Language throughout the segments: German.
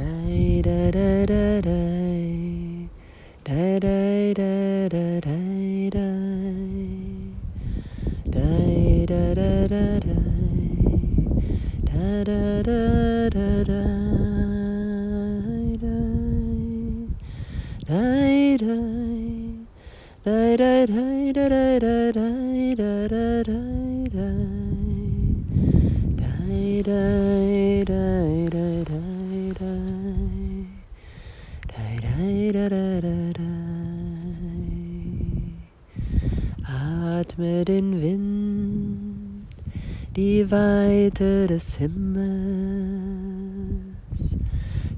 da da da da. Atme den Wind, die Weite des Himmels,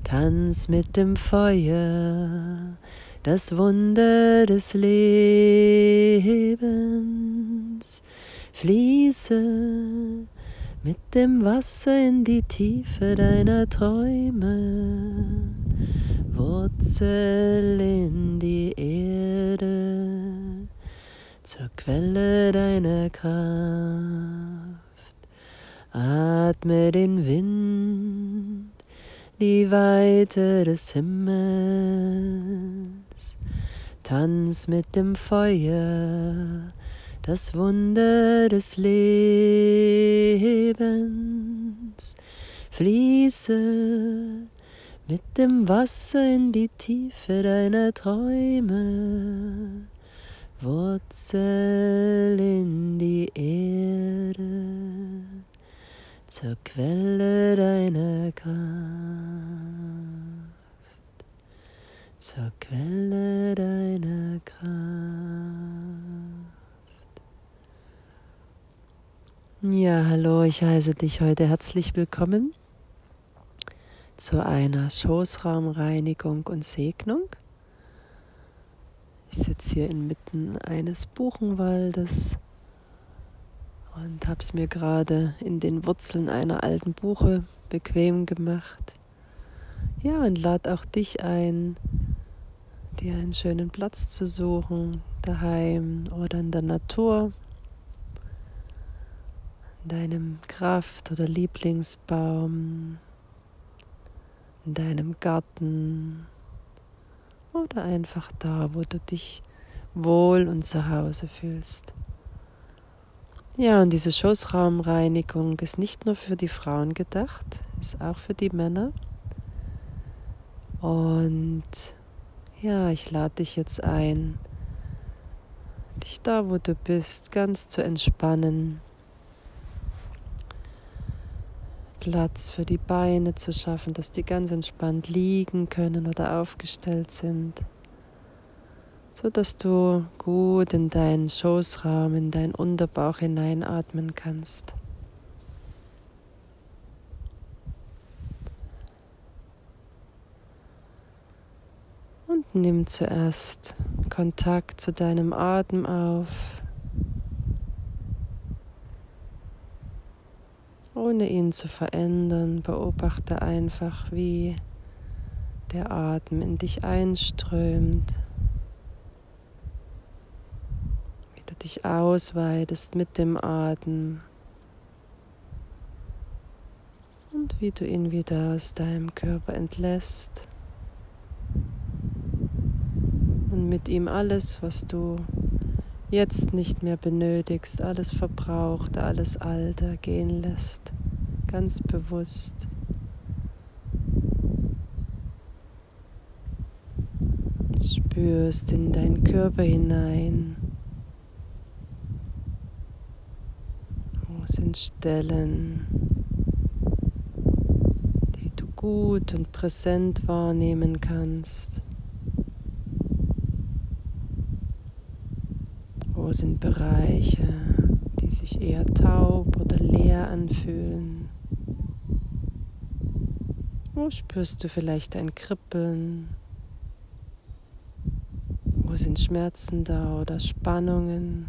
tanz mit dem Feuer, das Wunder des Lebens, fließe mit dem Wasser in die Tiefe deiner Träume, Wurzel in die Erde, zur Quelle deiner Kraft. Atme den Wind, die Weite des Himmels, tanz mit dem Feuer, das Wunder des Lebens, fließe mit dem Wasser in die Tiefe deiner Träume, Wurzel in die Erde, zur Quelle deiner Kraft, zur Quelle deiner Kraft. Ja, hallo, ich heiße dich heute herzlich willkommen zu einer Schoßraumreinigung und Segnung. Ich sitze hier inmitten eines Buchenwaldes und habe es mir gerade in den Wurzeln einer alten Buche bequem gemacht. Ja, und lade auch dich ein, dir einen schönen Platz zu suchen, daheim oder in der Natur deinem Kraft- oder Lieblingsbaum, in deinem Garten oder einfach da, wo du dich wohl und zu Hause fühlst. Ja, und diese Schoßraumreinigung ist nicht nur für die Frauen gedacht, ist auch für die Männer. Und ja, ich lade dich jetzt ein, dich da, wo du bist, ganz zu entspannen Platz für die Beine zu schaffen, dass die ganz entspannt liegen können oder aufgestellt sind, so dass du gut in deinen Schoßraum, in deinen Unterbauch hineinatmen kannst. Und nimm zuerst Kontakt zu deinem Atem auf. Ohne ihn zu verändern, beobachte einfach, wie der Atem in dich einströmt, wie du dich ausweitest mit dem Atem und wie du ihn wieder aus deinem Körper entlässt und mit ihm alles, was du jetzt nicht mehr benötigst, alles Verbrauchte, alles Alter gehen lässt, ganz bewusst. Spürst in deinen Körper hinein. Wo sind Stellen, die du gut und präsent wahrnehmen kannst? Wo sind Bereiche, die sich eher taub oder leer anfühlen? Wo spürst du vielleicht ein Kribbeln? Wo sind Schmerzen da oder Spannungen?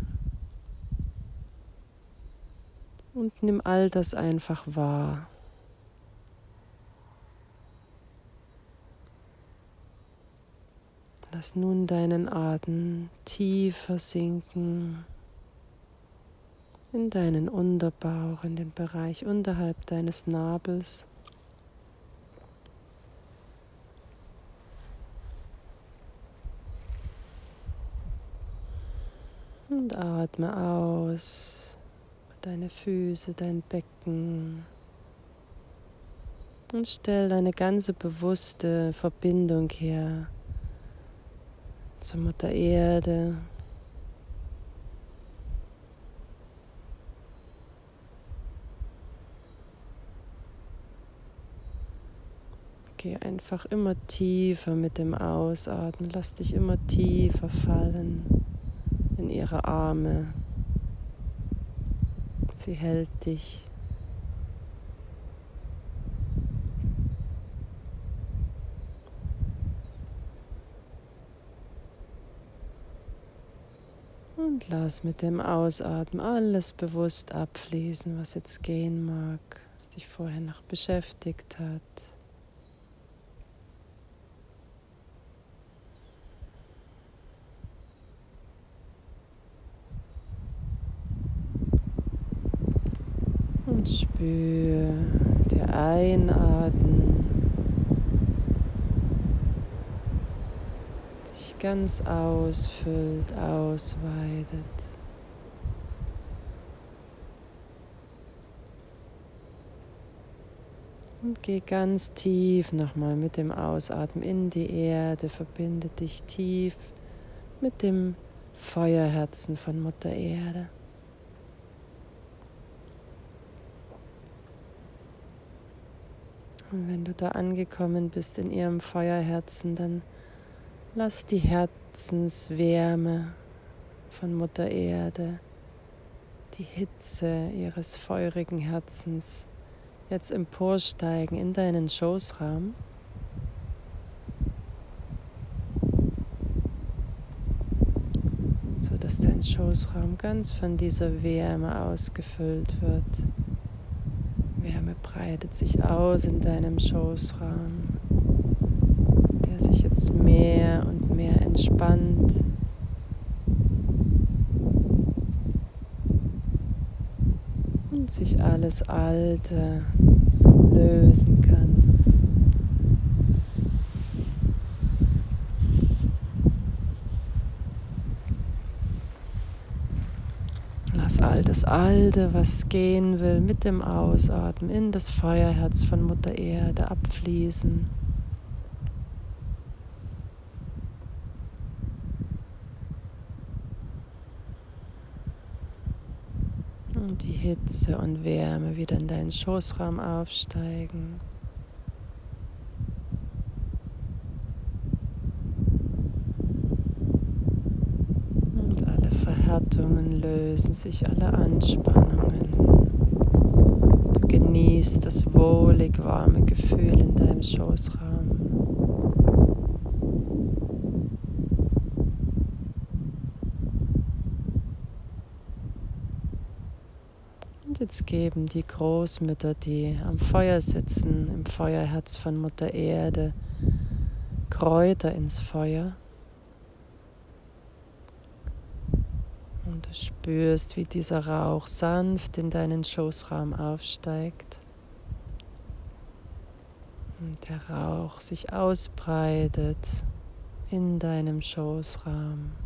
Und nimm all das einfach wahr. Lass nun deinen Atem tiefer sinken in deinen Unterbauch, in den Bereich unterhalb deines Nabels. Und atme aus deine Füße, dein Becken. Und stell deine ganze bewusste Verbindung her zur Mutter Erde. Geh einfach immer tiefer mit dem Ausatmen. Lass dich immer tiefer fallen in ihre Arme. Sie hält dich. Und lass mit dem Ausatmen alles bewusst abfließen, was jetzt gehen mag, was dich vorher noch beschäftigt hat. Und spür dir einatmen. Ganz ausfüllt, ausweitet. Und geh ganz tief nochmal mit dem Ausatmen in die Erde, verbinde dich tief mit dem Feuerherzen von Mutter Erde. Und wenn du da angekommen bist in ihrem Feuerherzen, dann Lass die Herzenswärme von Mutter Erde, die Hitze ihres feurigen Herzens jetzt emporsteigen in deinen Schoßraum. so dass dein Schoßraum ganz von dieser Wärme ausgefüllt wird. Wärme breitet sich aus in deinem Schoßraum sich jetzt mehr und mehr entspannt. Und sich alles Alte lösen kann. Lass all das Alte, was gehen will, mit dem Ausatmen in das Feuerherz von Mutter Erde abfließen. und die Hitze und Wärme wieder in deinen Schoßraum aufsteigen. Und alle Verhärtungen lösen sich, alle Anspannungen. Du genießt das wohlig warme Gefühl in deinem Schoßraum. Jetzt geben die Großmütter, die am Feuer sitzen, im Feuerherz von Mutter Erde, Kräuter ins Feuer. Und du spürst, wie dieser Rauch sanft in deinen Schoßraum aufsteigt. Und der Rauch sich ausbreitet in deinem Schoßraum.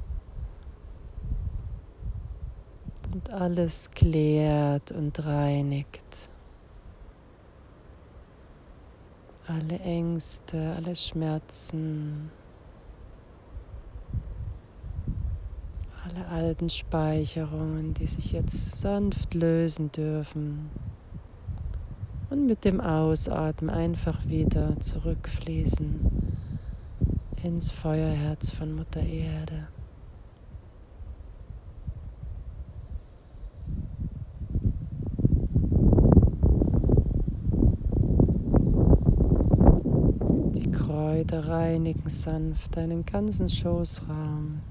Und alles klärt und reinigt. Alle Ängste, alle Schmerzen, alle alten Speicherungen, die sich jetzt sanft lösen dürfen und mit dem Ausatmen einfach wieder zurückfließen ins Feuerherz von Mutter Erde. Kräuter reinigen sanft deinen ganzen Schoßraum.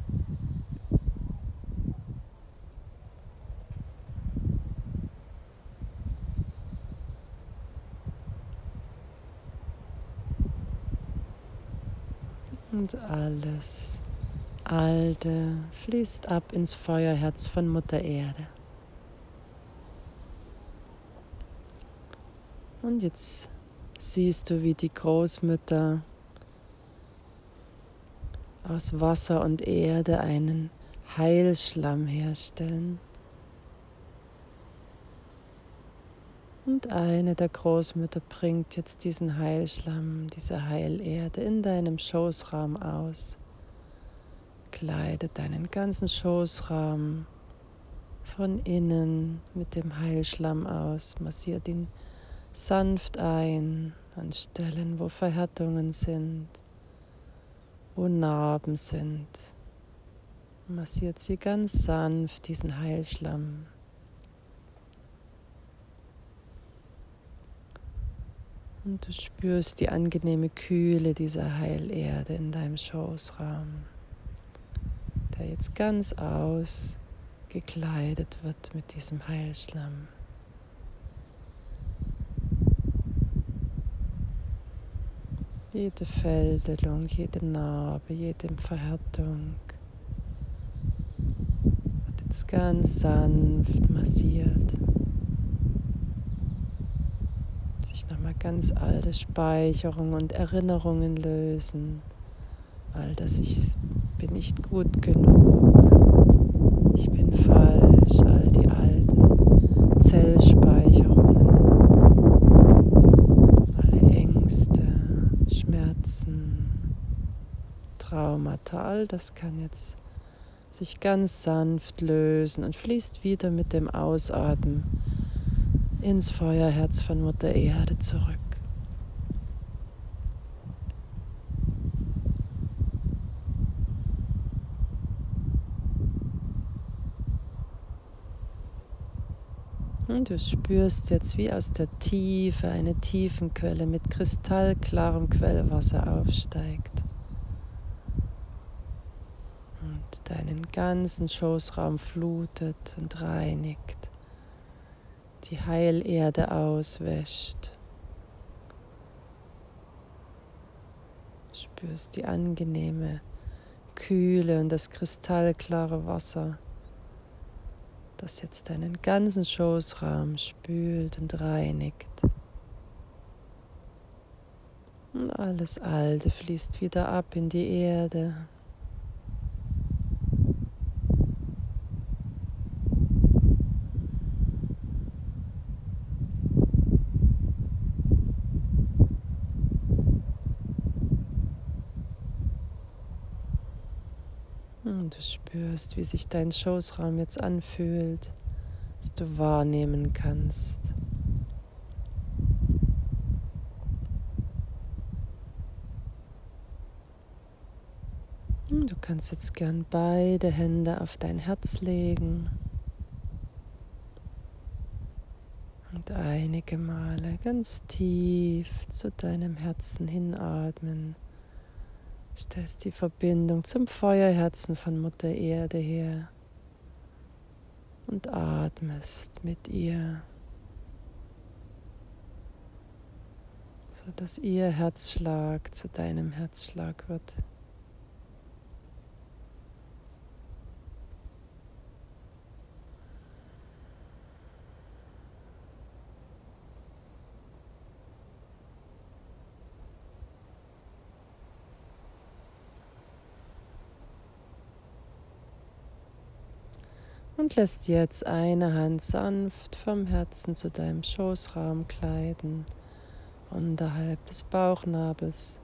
Und alles Alte fließt ab ins Feuerherz von Mutter Erde. Und jetzt siehst du, wie die Großmütter aus Wasser und Erde einen Heilschlamm herstellen. Und eine der Großmütter bringt jetzt diesen Heilschlamm, diese Heilerde in deinem Schoßraum aus. Kleidet deinen ganzen Schoßraum von innen mit dem Heilschlamm aus, massiert ihn sanft ein an Stellen, wo Verhärtungen sind, wo Narben sind. Massiert sie ganz sanft diesen Heilschlamm. Und du spürst die angenehme Kühle dieser Heilerde in deinem Schoßraum, der jetzt ganz ausgekleidet wird mit diesem Heilschlamm. Jede Fältelung, jede Narbe, jede Verhärtung wird jetzt ganz sanft massiert. nochmal ganz alte Speicherungen und Erinnerungen lösen. All das, ich bin nicht gut genug, ich bin falsch, all die alten Zellspeicherungen, alle Ängste, Schmerzen, All das kann jetzt sich ganz sanft lösen und fließt wieder mit dem Ausatmen ins Feuerherz von Mutter Erde zurück. Und du spürst jetzt, wie aus der Tiefe eine Tiefenquelle mit kristallklarem Quellwasser aufsteigt deinen ganzen Schoßraum flutet und reinigt die Heilerde auswäscht. Spürst die angenehme Kühle und das kristallklare Wasser, das jetzt deinen ganzen Schoßraum spült und reinigt. Und alles Alte fließt wieder ab in die Erde. Und du spürst, wie sich dein Schoßraum jetzt anfühlt, dass du wahrnehmen kannst. Du kannst jetzt gern beide Hände auf dein Herz legen und einige Male ganz tief zu deinem Herzen hinatmen. Stellst die Verbindung zum Feuerherzen von Mutter Erde her und atmest mit ihr, sodass ihr Herzschlag zu deinem Herzschlag wird. Und lässt jetzt eine Hand sanft vom Herzen zu deinem Schoßraum gleiten, unterhalb des Bauchnabels.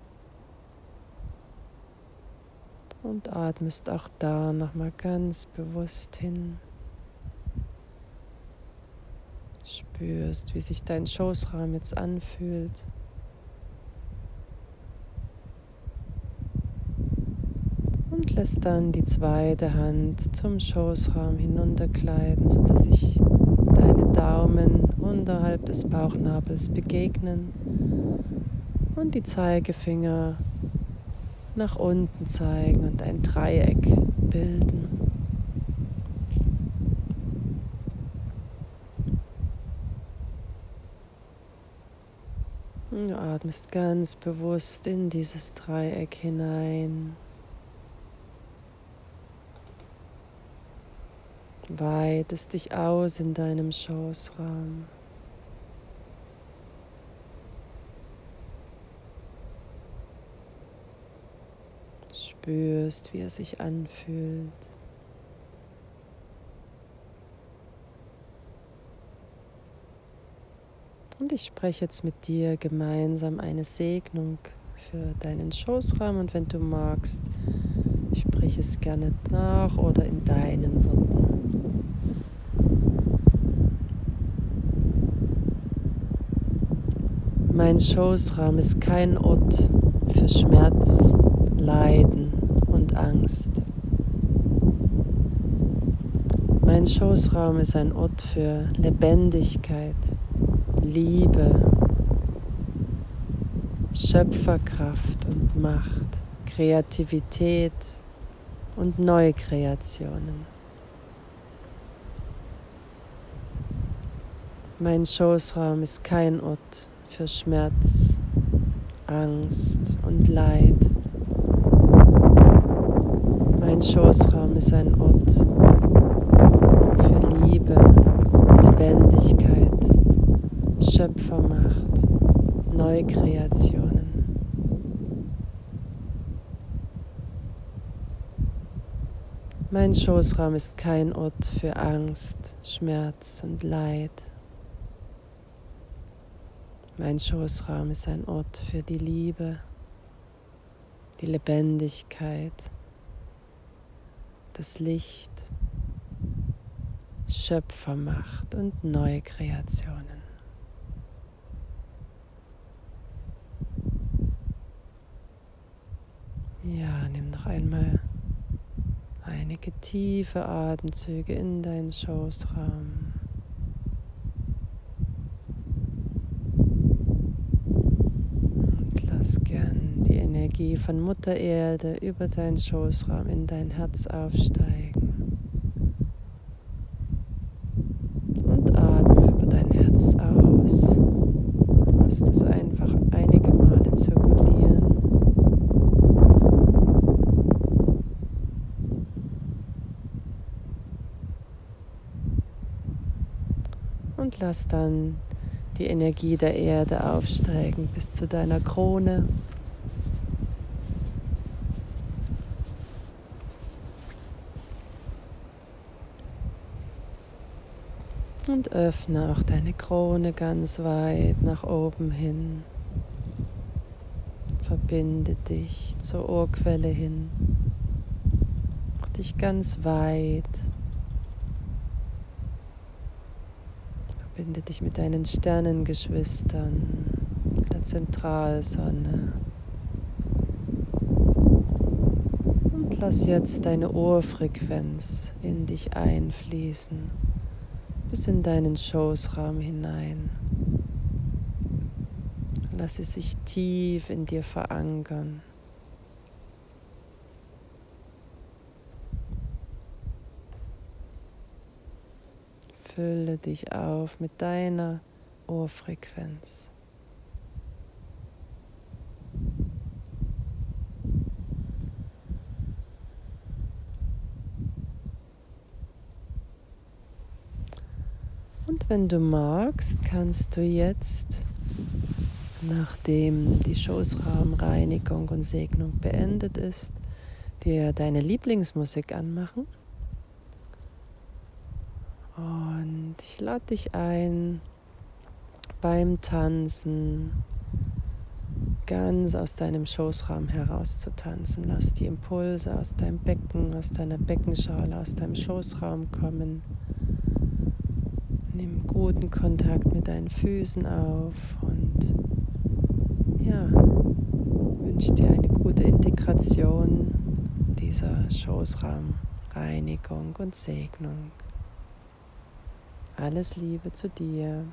Und atmest auch da nochmal ganz bewusst hin. Spürst, wie sich dein Schoßraum jetzt anfühlt. Lässt dann die zweite Hand zum Schoßraum hinuntergleiten, sodass sich deine Daumen unterhalb des Bauchnabels begegnen und die Zeigefinger nach unten zeigen und ein Dreieck bilden. Du atmest ganz bewusst in dieses Dreieck hinein. breitest dich aus in deinem Schoßraum. Spürst, wie er sich anfühlt. Und ich spreche jetzt mit dir gemeinsam eine Segnung für deinen Schoßraum und wenn du magst, sprich es gerne nach oder in deinen Worten. Mein Schoßraum ist kein Ort für Schmerz, Leiden und Angst. Mein Schoßraum ist ein Ort für Lebendigkeit, Liebe, Schöpferkraft und Macht, Kreativität und Neukreationen. Mein Schoßraum ist kein Ort für Schmerz, Angst und Leid. Mein Schoßraum ist ein Ort für Liebe, Lebendigkeit, Schöpfermacht, Neukreationen. Mein Schoßraum ist kein Ort für Angst, Schmerz und Leid. Mein Schoßraum ist ein Ort für die Liebe, die Lebendigkeit, das Licht, Schöpfermacht und Neukreationen. Ja, nimm noch einmal einige tiefe Atemzüge in deinen Schoßraum. Und lass gern die Energie von Mutter Erde über deinen Schoßraum in dein Herz aufsteigen. Und atme über dein Herz aus. Lass das einfach einige Male zirkulieren. und lass dann die Energie der Erde aufsteigen bis zu deiner Krone. Und öffne auch deine Krone ganz weit nach oben hin. Verbinde dich zur Ohrquelle hin. Mach dich ganz weit Verbinde dich mit deinen Sternengeschwistern, der Zentralsonne. Und lass jetzt deine Ohrfrequenz in dich einfließen, bis in deinen Schoßraum hinein. Lass sie sich tief in dir verankern. Fülle dich auf mit deiner Ohrfrequenz. Und wenn du magst, kannst du jetzt, nachdem die Schoßraumreinigung und Segnung beendet ist, dir deine Lieblingsmusik anmachen. Und ich lade dich ein, beim Tanzen ganz aus deinem Schoßraum heraus zu tanzen. Lass die Impulse aus deinem Becken, aus deiner Beckenschale, aus deinem Schoßraum kommen. Guten Kontakt mit deinen Füßen auf und ja, wünsche dir eine gute Integration dieser Schoßraumreinigung und Segnung. Alles Liebe zu dir.